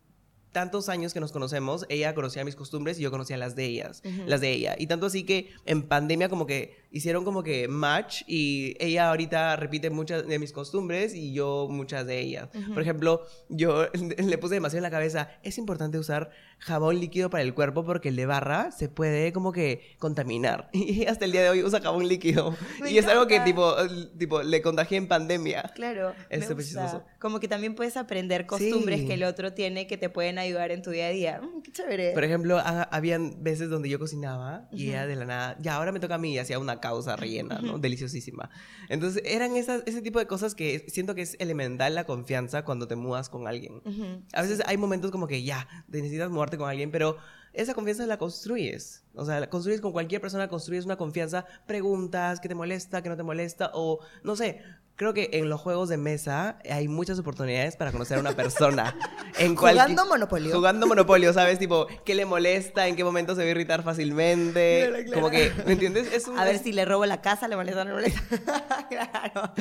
Tantos años que nos conocemos, ella conocía mis costumbres y yo conocía las de ellas, las de ella. Y tanto así que en pandemia como que hicieron como que match y ella ahorita repite muchas de mis costumbres y yo muchas de ellas. Por ejemplo, yo *laughs* le puse demasiado en la cabeza, es importante usar jabón líquido para el cuerpo porque el de barra se puede como que contaminar. *laughs* Y hasta el día de hoy usa jabón líquido. Me y es algo que encanta. tipo, tipo le contagié en pandemia. Claro. Es me gusta. Como que también puedes aprender costumbres Sí. que el otro tiene que te pueden ayudar en tu día a día. Mm, qué chévere. Por ejemplo, ha- habían veces donde yo cocinaba y ella de la nada, ya ahora me toca a mí hacía una causa rellena, ¿no? Deliciosísima. Entonces, eran esas, ese tipo de cosas que siento que es elemental la confianza cuando te mudas con alguien. Ujú. A veces hay momentos como que ya, te necesitas mudarte con alguien, pero esa confianza la construyes. O sea, la construyes con cualquier persona, construyes una confianza, preguntas qué te molesta, qué no te molesta, o no sé, creo que en los juegos de mesa hay muchas oportunidades para conocer a una persona. *laughs* en Jugando Monopolio. Jugando Monopolio, ¿sabes? Tipo, ¿qué le molesta? ¿En qué momento se va a irritar fácilmente? Claro, claro. Como que, ¿me entiendes? Es un, A ver si le robo la casa, le molesta o no le molesta. *laughs* claro.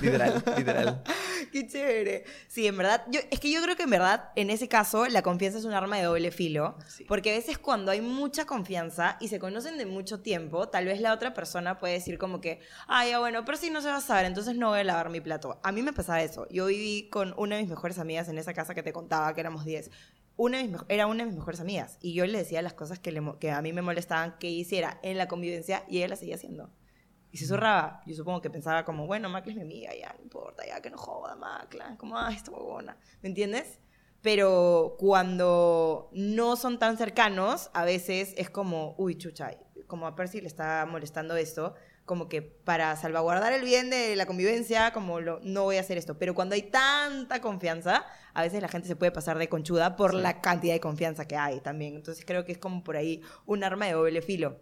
Literal, literal. *laughs* Qué chévere. Sí, en verdad, yo, es que yo creo que en verdad, en ese caso, la confianza es un arma de doble filo. Sí. Porque a veces cuando hay mucha confianza y se conocen de mucho tiempo, tal vez la otra persona puede decir como que, ah, ya bueno, pero si no se va a saber, entonces no voy a lavar mi plato. A mí me pasaba eso. Yo viví con una de mis mejores amigas en esa casa que te contaba, que éramos 10. Una de mis era una de mis mejores amigas y yo le decía las cosas que, le que a mí me molestaban que hiciera en la convivencia y ella las seguía haciendo. Y se zurraba. Yo supongo que pensaba como, bueno, Macla es mi amiga, ya, no importa, ya, que no joda, Macla. Como, ah, esta huevona. ¿Me entiendes? Pero cuando no son tan cercanos, a veces es como, uy, chucha, como a Percy le está molestando esto, como que para salvaguardar el bien de la convivencia, como lo, no voy a hacer esto. Pero cuando hay tanta confianza, a veces la gente se puede pasar de conchuda por Sí. la cantidad de confianza que hay también. Entonces creo que es como por ahí un arma de doble filo.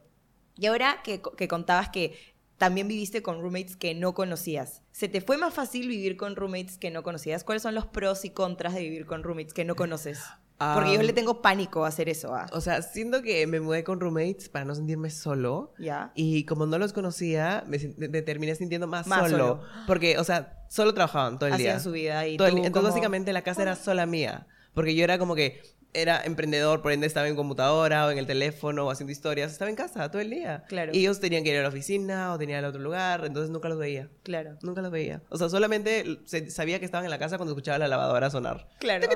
Y ahora que, que contabas que también viviste con roommates que no conocías, ¿se te fue más fácil vivir con roommates que no conocías? ¿Cuáles son los pros y contras de vivir con roommates que no conoces? Porque yo le tengo pánico a hacer eso. ¿ah? O sea, siento que me mudé con roommates para no sentirme solo. ¿Ya? Y como no los conocía, me, me terminé sintiendo más, Más solo. solo. Porque, o sea, solo trabajaban todo el Hacían día. su vida y Todo el- entonces, como- básicamente, la casa era sola mía. Porque yo era como que era emprendedor, por ende estaba en computadora o en el teléfono o haciendo historias. Estaba en casa todo el día. Claro. Y ellos tenían que ir a la oficina o tenían ir a otro lugar, entonces nunca los veía. Claro. Nunca los veía. O sea, solamente sabía que estaban en la casa cuando escuchaba la lavadora sonar. Claro.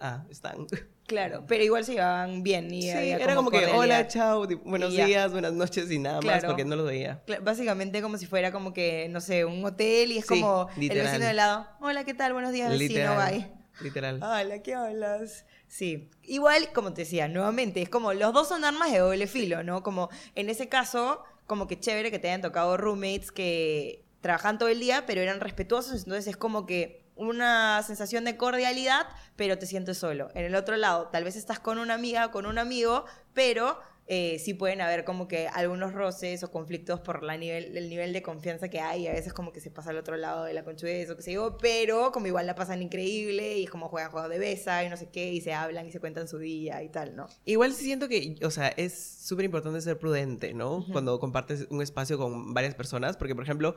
Ah, están. Claro. Pero igual se llevaban bien. Y Sí, había era como que, hola, chao, buenos días, buenas noches y nada más, porque no los veía. Básicamente como si fuera como que, no sé, un hotel y es Sí, como el literal. vecino de lado. Hola, ¿qué tal? Buenos días, vecino, bye. Literal. Hola, ¿qué hablas? Sí. Igual, como te decía, nuevamente, es como los dos son armas de doble filo, ¿no? Como en ese caso, como que chévere que te hayan tocado roommates que trabajan todo el día, pero eran respetuosos, entonces es como que una sensación de cordialidad, pero te sientes solo. En el otro lado, tal vez estás con una amiga con un amigo, pero eh, sí pueden haber como que algunos roces o conflictos por la nivel, el nivel de confianza que hay. A veces como que se pasa al otro lado de la conchudez o qué sé yo, pero como igual la pasan increíble y es como juegan juegos de besa y no sé qué, y se hablan y se cuentan su día y tal, ¿no? Igual sí siento que, o sea, es súper importante ser prudente, ¿no? Cuando compartes un espacio con varias personas, porque, por ejemplo,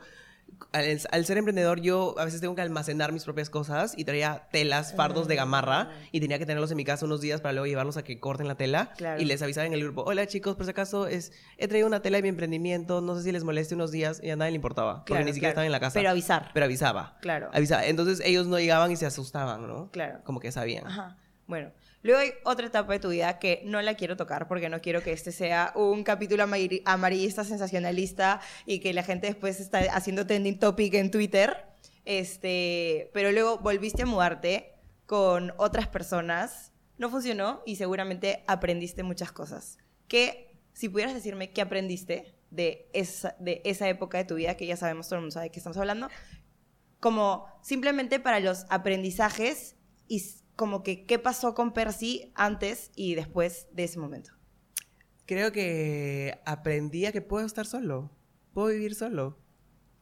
al, al ser emprendedor yo a veces tengo que almacenar mis propias cosas y traía telas, fardos de gamarra y tenía que tenerlos en mi casa unos días para luego llevarlos a que corten la tela Claro. y les avisaba en el grupo, hola chicos, por si acaso es, he traído una tela de mi emprendimiento, no sé si les moleste unos días y a nadie le importaba, porque ni siquiera claro. estaba en la casa. Pero avisar. Pero avisaba. Claro. Avisaba. Entonces ellos no llegaban y se asustaban, ¿no? Claro. Como que sabían. Ajá. Bueno, luego hay otra etapa de tu vida que no la quiero tocar porque no quiero que este sea un capítulo amari- amarillista, sensacionalista y que la gente después está haciendo trending topic en Twitter. Este, pero luego volviste a mudarte con otras personas, no funcionó y seguramente aprendiste muchas cosas. ¿Qué, si pudieras decirme qué aprendiste de esa, de esa época de tu vida, que ya sabemos, todo el mundo sabe de qué estamos hablando, como simplemente para los aprendizajes y como que qué pasó con Percy antes y después de ese momento. Creo que aprendí a que puedo estar solo. Puedo vivir solo.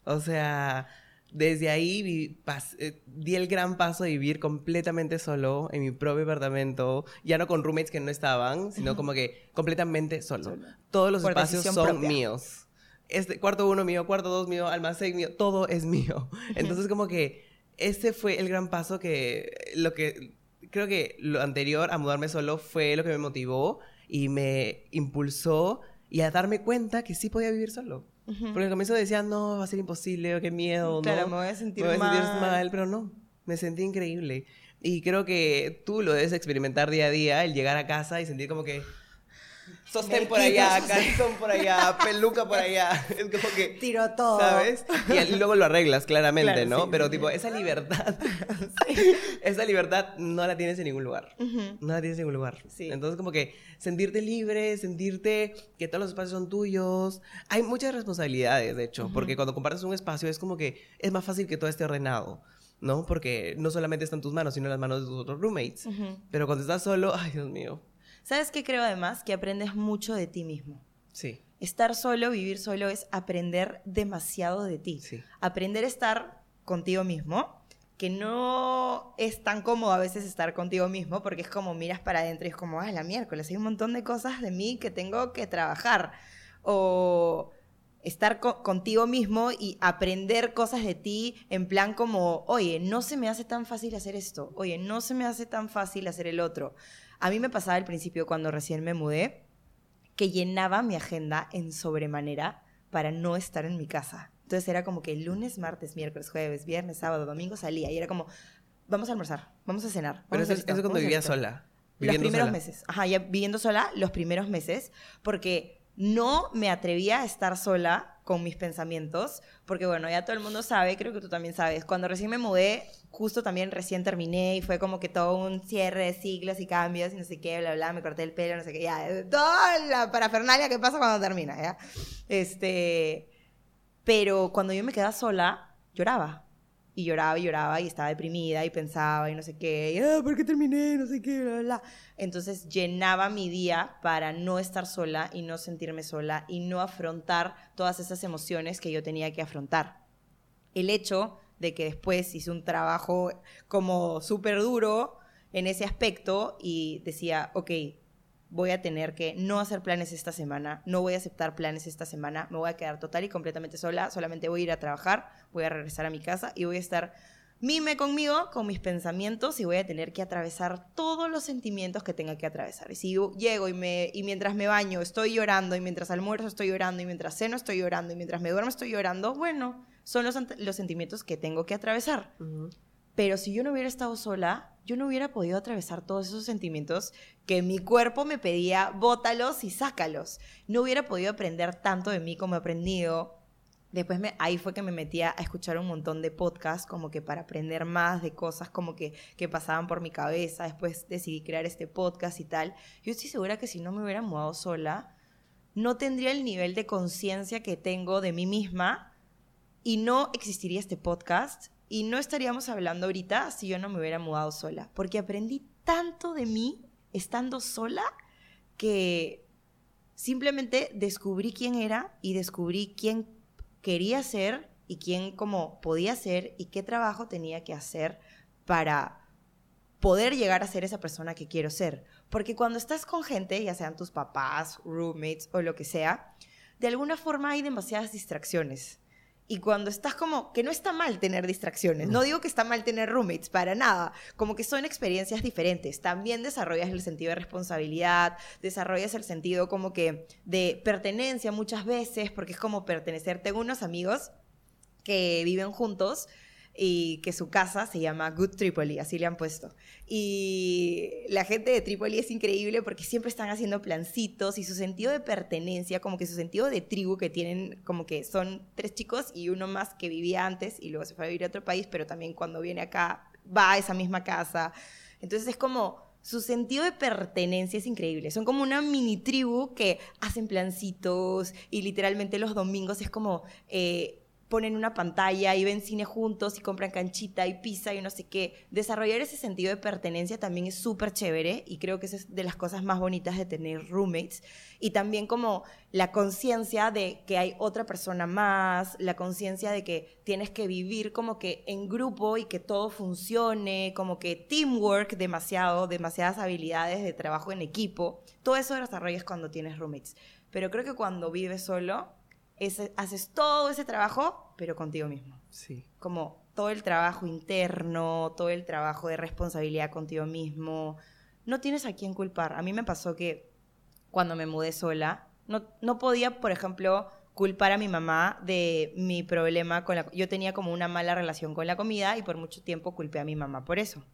O sea, desde ahí vi- eh, di el gran paso de vivir completamente solo en mi propio apartamento. Ya no con roommates que no estaban, sino como que completamente solo. Solo. Todos los Por espacios son propia. míos. Este cuarto uno mío, cuarto dos mío, almacén mío, todo es mío. Entonces como que ese fue el gran paso que lo que creo que lo anterior a mudarme solo fue lo que me motivó y me impulsó y a darme cuenta que sí podía vivir solo. Porque al comienzo decía, no, va a ser imposible, qué miedo, Claro, ¿no? me voy a sentir me voy a sentir mal. mal, pero no, me sentí increíble. Y creo que tú lo debes experimentar día a día, el llegar a casa y sentir como que sostén por allá, *laughs* calzón por allá, peluca por allá. *laughs* Es como que Tiró todo. ¿Sabes? Y, y luego lo arreglas, claramente, Claro, ¿no? sí, Pero sí, tipo, esa libertad, *laughs* esa libertad no la tienes en ningún lugar. Ujú. No la tienes en ningún lugar. Sí. Entonces, como que sentirte libre, sentirte que todos los espacios son tuyos. Hay muchas responsabilidades, de hecho, porque cuando compartes un espacio es como que es más fácil que todo esté ordenado, ¿no? Porque no solamente está en tus manos, sino las manos de tus otros roommates. Pero cuando estás solo, ay, Dios mío. ¿Sabes qué creo además? Que aprendes mucho de ti mismo. Sí. Estar solo, vivir solo es aprender demasiado de ti. Sí. Aprender a estar contigo mismo, que no es tan cómodo a veces estar contigo mismo, porque es como miras para adentro y es como, ah, la miércoles, hay un montón de cosas de mí que tengo que trabajar. O estar contigo mismo y aprender cosas de ti en plan como, oye, no se me hace tan fácil hacer esto, oye, no se me hace tan fácil hacer el otro. A mí me pasaba al principio cuando recién me mudé que llenaba mi agenda en sobremanera para no estar en mi casa. Entonces era como que lunes, martes, miércoles, jueves, viernes, sábado, domingo salía y era como, vamos a almorzar, vamos a cenar. Pero eso, es cuando vivía sola. Los primeros meses. Ajá, ya viviendo sola los primeros meses, porque no me atrevía a estar sola con mis pensamientos, porque bueno, ya todo el mundo sabe, creo que tú también sabes, cuando recién me mudé, justo también recién terminé y fue como que todo un cierre de siglos y cambios y no sé qué, bla, bla, me corté el pelo, no sé qué, ya, toda la parafernalia que pasa cuando termina, ¿ya? Este, pero cuando yo me quedaba sola, lloraba y lloraba y lloraba y estaba deprimida y pensaba y no sé qué, y, ah, ¿por qué terminé? No sé qué, bla, bla. Entonces llenaba mi día para no estar sola y no sentirme sola y no afrontar todas esas emociones que yo tenía que afrontar. El hecho de que después hice un trabajo como súper duro en ese aspecto y decía, ok, voy a tener que no hacer planes esta semana, no voy a aceptar planes esta semana, me voy a quedar total y completamente sola, solamente voy a ir a trabajar, voy a regresar a mi casa y voy a estar mime conmigo, con mis pensamientos y voy a tener que atravesar todos los sentimientos que tenga que atravesar. Y si llego y, me, y mientras me baño estoy llorando y mientras almuerzo estoy llorando y mientras ceno estoy llorando y mientras me duermo estoy llorando, bueno, son los, los sentimientos que tengo que atravesar. Pero si yo no hubiera estado sola, yo no hubiera podido atravesar todos esos sentimientos que mi cuerpo me pedía, bótalos y sácalos. No hubiera podido aprender tanto de mí como he aprendido. Después me, ahí fue que me metía a escuchar un montón de podcasts como que para aprender más de cosas como que, que pasaban por mi cabeza. Después decidí crear este podcast y tal. Yo estoy segura que si no me hubiera mudado sola, no tendría el nivel de conciencia que tengo de mí misma y no existiría este podcast y no estaríamos hablando ahorita si yo no me hubiera mudado sola, porque aprendí tanto de mí estando sola que simplemente descubrí quién era y descubrí quién quería ser y quién como podía ser y qué trabajo tenía que hacer para poder llegar a ser esa persona que quiero ser. Porque cuando estás con gente, ya sean tus papás, roommates o lo que sea, de alguna forma hay demasiadas distracciones. Y cuando estás como, que no está mal tener distracciones, no digo que está mal tener roommates, para nada, como que son experiencias diferentes. También desarrollas el sentido de responsabilidad, desarrollas el sentido como que de pertenencia muchas veces, porque es como pertenecer. Tengo unos amigos que viven juntos y que su casa se llama Good Tripoli, así le han puesto. Y la gente de Tripoli es increíble porque siempre están haciendo plancitos y su sentido de pertenencia, como que su sentido de tribu que tienen, como que son tres chicos y uno más que vivía antes y luego se fue a vivir a otro país, pero también cuando viene acá va a esa misma casa. Entonces es como su sentido de pertenencia es increíble. Son como una mini tribu que hacen plancitos y literalmente los domingos es como eh, ponen una pantalla y ven cine juntos y compran canchita y pizza y no sé qué. Desarrollar ese sentido de pertenencia también es súper chévere y creo que es de las cosas más bonitas de tener roommates. Y también como la conciencia de que hay otra persona más, la conciencia de que tienes que vivir como que en grupo y que todo funcione, como que teamwork demasiado, demasiadas habilidades de trabajo en equipo. Todo eso desarrollas cuando tienes roommates. Pero creo que cuando vives solo, haces todo ese trabajo, pero contigo mismo. Sí. Como todo el trabajo interno, todo el trabajo de responsabilidad contigo mismo. No tienes a quién culpar. A mí me pasó que cuando me mudé sola, no, no podía, por ejemplo, culpar a mi mamá de mi problema con la... Yo tenía como una mala relación con la comida y por mucho tiempo culpé a mi mamá por eso.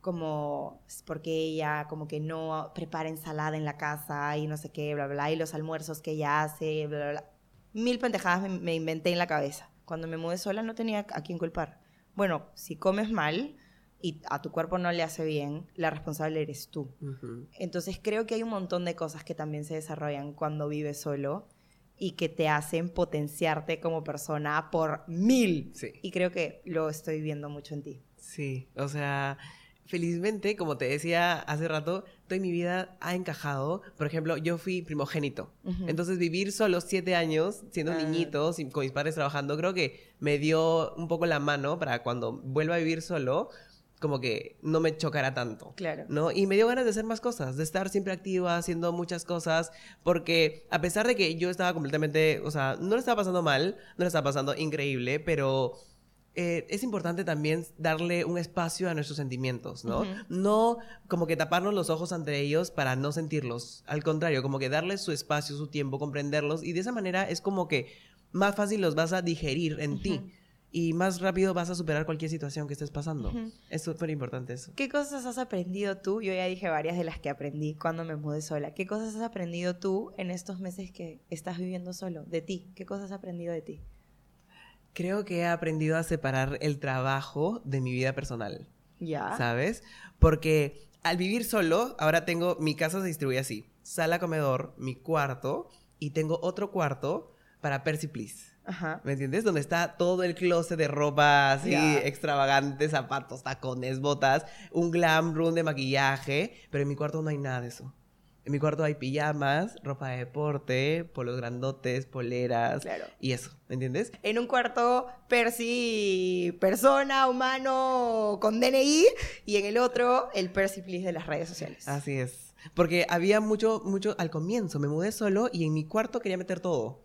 Como porque ella como que no prepara ensalada en la casa y no sé qué, bla, bla, y los almuerzos que ella hace, bla, bla mil pendejadas me, inventé en la cabeza. Cuando me mudé sola no tenía a quién culpar. Bueno, si comes mal y a tu cuerpo no le hace bien, la responsable eres tú. Entonces creo que hay un montón de cosas que también se desarrollan cuando vives solo y que te hacen potenciarte como persona por mil. Y creo que lo estoy viendo mucho en ti. Sí, o sea, felizmente, como te decía hace rato, toda mi vida ha encajado. Por ejemplo, yo fui primogénito. Entonces, vivir solo siete años, siendo Ah. niñito, sin- con mis padres trabajando, creo que me dio un poco la mano para cuando vuelva a vivir solo, como que no me chocara tanto. Claro. ¿no? Y me dio ganas de hacer más cosas, de estar siempre activa, haciendo muchas cosas, porque a pesar de que yo estaba completamente, o sea, no lo estaba pasando mal, no lo estaba pasando increíble, pero eh, es importante también darle un espacio a nuestros sentimientos, ¿no? Ujú. No como que taparnos los ojos ante ellos para no sentirlos, al contrario, como que darles su espacio, su tiempo, comprenderlos, y de esa manera es como que más fácil los vas a digerir en ti. Ujú. Y más rápido vas a superar cualquier situación que estés pasando. Ujú. Es súper importante eso. ¿Qué cosas has aprendido tú? Yo ya dije varias de las que aprendí cuando me mudé sola. ¿Qué cosas has aprendido tú en estos meses que estás viviendo solo? De ti. ¿Qué cosas has aprendido de ti? Creo que he aprendido a separar el trabajo de mi vida personal, Ya. ¿sabes? Porque al vivir solo, ahora tengo, mi casa se distribuye así, sala, comedor, mi cuarto, y tengo otro cuarto para Percy Please. Ajá. ¿Me entiendes? Donde está todo el closet de ropa así Ya. extravagante, zapatos, tacones, botas, un glam room de maquillaje, pero en mi cuarto no hay nada de eso. En mi cuarto hay pijamas, ropa de deporte, polos grandotes, poleras Claro. y eso, ¿me entiendes? En un cuarto, Percy, persona, humano, con DNI. Y en el otro, el Percy Please de las redes sociales. Así es. Porque había mucho, mucho al comienzo. Me mudé solo y en mi cuarto quería meter todo.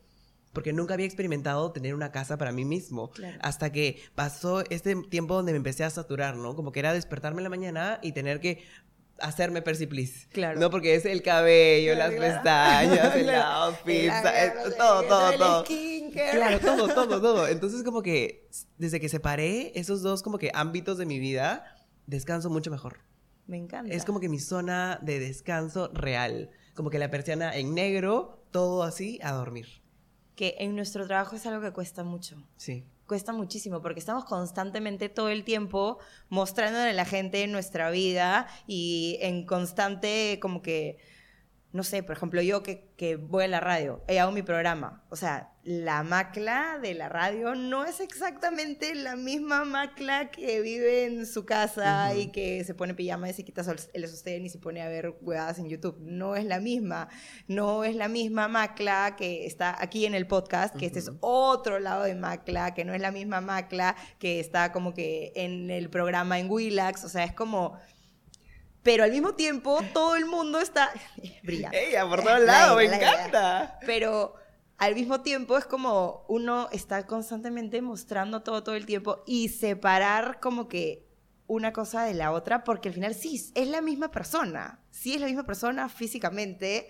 Porque nunca había experimentado tener una casa para mí mismo. Claro. Hasta que pasó este tiempo donde me empecé a saturar, ¿no? Como que era despertarme en la mañana y tener que hacerme Percy Please. Claro. No, porque es el cabello, Claro, las pestañas, el *laughs* outfit, todo, todo, todo. Claro, todo, *laughs* todo, todo. Entonces como que desde que separé esos dos como que ámbitos de mi vida, descanso mucho mejor. Me encanta. Es como que mi zona de descanso real. Como que la persiana en negro, todo así, a dormir. que en nuestro trabajo es algo que cuesta mucho. Sí. Cuesta muchísimo porque estamos constantemente todo el tiempo mostrándole a la gente nuestra vida y en constante como que, no sé, por ejemplo, yo que, que voy a la radio, y hago mi programa, o sea, la macla de la radio no es exactamente la misma macla que vive en su casa y que se pone pijama y se quita el sostén y se pone a ver huevadas en YouTube. No es la misma. No es la misma macla que está aquí en el podcast, que este es otro lado de macla, que no es la misma macla que está como que en el programa en Willax. O sea, es como... Pero al mismo tiempo, todo el mundo está... *laughs* Brilla. ¡Ella, por todos lados! ¡Me la encanta! Pero al mismo tiempo es como uno está constantemente mostrando todo todo el tiempo y separar como que una cosa de la otra, porque al final sí, es la misma persona. Sí es la misma persona físicamente,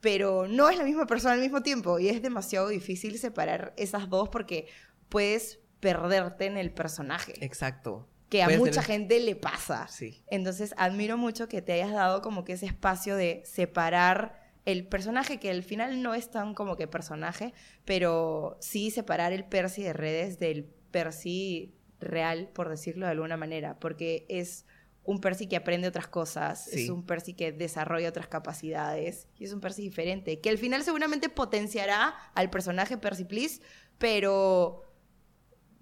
pero no es la misma persona al mismo tiempo. Y es demasiado difícil separar esas dos porque puedes perderte en el personaje, Exacto. Que a Puedes mucha tener- gente le pasa. Sí. Entonces, admiro mucho que te hayas dado como que ese espacio de separar el personaje, que al final no es tan como que personaje, pero sí separar el Percy de redes del Percy real, por decirlo de alguna manera, porque es un Percy que aprende otras cosas, Sí. es un Percy que desarrolla otras capacidades, y es un Percy diferente, que al final seguramente potenciará al personaje Percy Please, pero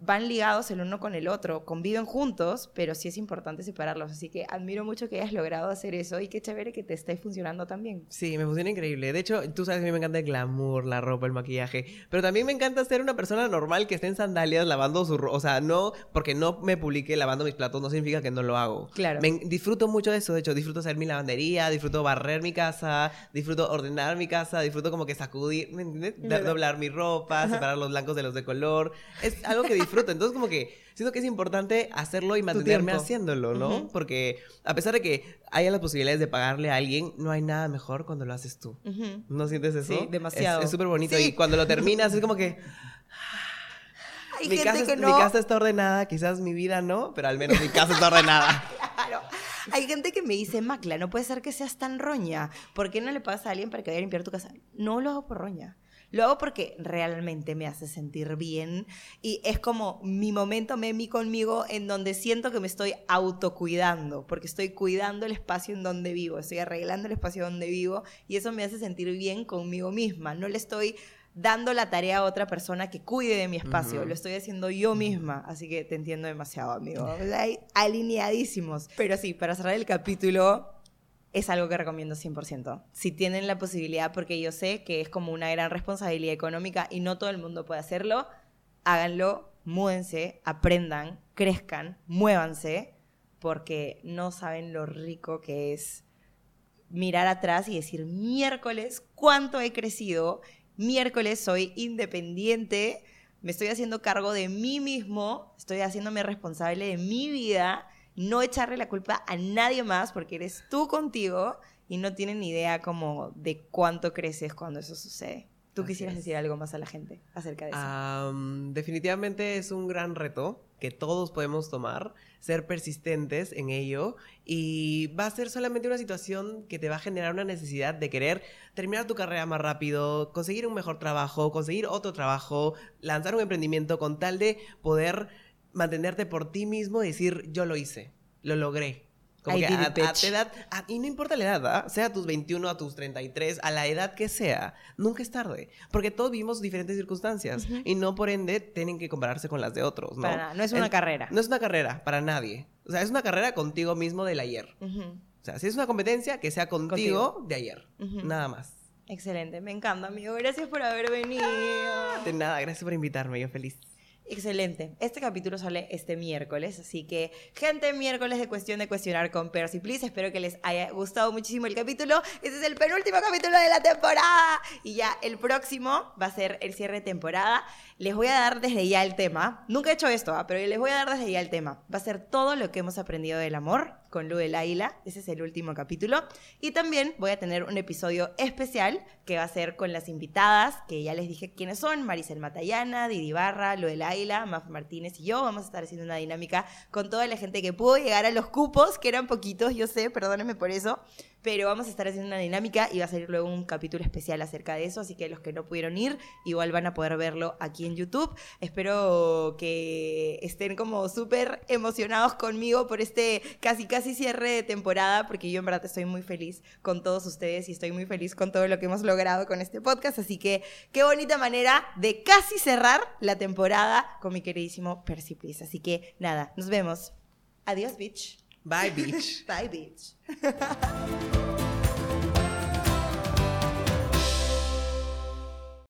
van ligados el uno con el otro, conviven juntos, pero sí es importante separarlos. Así que admiro mucho que hayas logrado hacer eso y qué chévere que te esté funcionando también. Sí, me funciona increíble. De hecho, tú sabes que a mí me encanta el glamour, la ropa, el maquillaje. Pero también me encanta ser una persona normal que esté en sandalias lavando su ropa. O sea, no, porque no me publique lavando mis platos, no significa que no lo hago. Claro. Me disfruto mucho de eso. De hecho, disfruto hacer mi lavandería, disfruto barrer mi casa, disfruto ordenar mi casa, disfruto como que sacudir, ¿me entiendes? Doblar mi ropa, separar los blancos de los de color. Es algo que disfruto. Entonces, como que siento que es importante hacerlo y mantenerme haciéndolo, ¿no? Ujú. Porque a pesar de que haya las posibilidades de pagarle a alguien, no hay nada mejor cuando lo haces tú. Ujú. ¿No sientes eso? Sí, demasiado. Es- súper bonito. Sí. Y cuando lo terminas es como que *laughs* Hay mi gente casa, que no. mi casa está ordenada, quizás mi vida no, pero al menos mi casa está ordenada. *laughs* Claro. Hay gente que me dice, Macla, no puede ser que seas tan roña. ¿Por qué no le pagas a alguien para que vaya a limpiar tu casa? No lo hago por roña. Lo hago porque realmente me hace sentir bien y es como mi momento memi conmigo en donde siento que me estoy autocuidando, porque estoy cuidando el espacio en donde vivo, estoy arreglando el espacio donde vivo y eso me hace sentir bien conmigo misma. No le estoy dando la tarea a otra persona que cuide de mi espacio. Lo estoy haciendo yo misma. Así que te entiendo demasiado, amigo. O sea, alineadísimos. Pero sí, para cerrar el capítulo, es algo que recomiendo 100%. Si tienen la posibilidad, porque yo sé que es como una gran responsabilidad económica y no todo el mundo puede hacerlo, háganlo, múdense, aprendan, crezcan, muévanse, porque no saben lo rico que es mirar atrás y decir, miércoles, ¿cuánto he crecido? Miércoles soy independiente, me estoy haciendo cargo de mí mismo, estoy haciéndome responsable de mi vida, no echarle la culpa a nadie más porque eres tú contigo y no tienen ni idea como de cuánto creces cuando eso sucede. ¿Tú Así quisieras es. decir algo más a la gente acerca de eso? Am, definitivamente es un gran reto que todos podemos tomar, ser persistentes en ello y va a ser solamente una situación que te va a generar una necesidad de querer terminar tu carrera más rápido, conseguir un mejor trabajo, conseguir otro trabajo, lanzar un emprendimiento con tal de poder mantenerte por ti mismo y decir yo lo hice, lo logré. Como I que a, a tu edad, a- y no importa la edad, ¿ah? sea a tus 21, a tus 33, a la edad que sea, nunca es tarde, porque todos vivimos diferentes circunstancias Ujú. y no por ende tienen que compararse con las de otros, ¿no? Para no es una carrera. No es una carrera para nadie. O sea, es una carrera contigo mismo del ayer. O sea, si es una competencia, que sea contigo, de ayer. Nada más. Excelente, me encanta, amigo. Gracias por haber venido. De nada, gracias por invitarme, yo feliz. Excelente. Este capítulo sale este miércoles, así que, gente, miércoles de cuestión de cuestionar con Percy, please. Espero que les haya gustado muchísimo el capítulo. Este es el penúltimo capítulo de la temporada. Y ya el próximo va a ser el cierre de temporada. Les voy a dar desde ya el tema. Nunca he hecho esto, ¿ah? pero les voy a dar desde ya el tema. Va a ser todo lo que hemos aprendido del amor con Lu del Águila. Ese es el último capítulo. Y también voy a tener un episodio especial que va a ser con las invitadas, que ya les dije quiénes son, Maricel Matallana, Didi Barra, Lo del Águila, Maf Martínez y yo. Vamos a estar haciendo una dinámica con toda la gente que pudo llegar a los cupos, que eran poquitos, yo sé, perdónenme por eso. Pero vamos a estar haciendo una dinámica y va a salir luego un capítulo especial acerca de eso, así que los que no pudieron ir, igual van a poder verlo aquí en YouTube. Espero que estén como súper emocionados conmigo por este casi casi cierre de temporada, porque yo en verdad estoy muy feliz con todos ustedes y estoy muy feliz con todo lo que hemos logrado con este podcast, así que qué bonita manera de casi cerrar la temporada con mi queridísimo Percy. Así que nada, nos vemos. Adiós, bitch. Bye, bitch. *laughs* Bye, bitch. *laughs*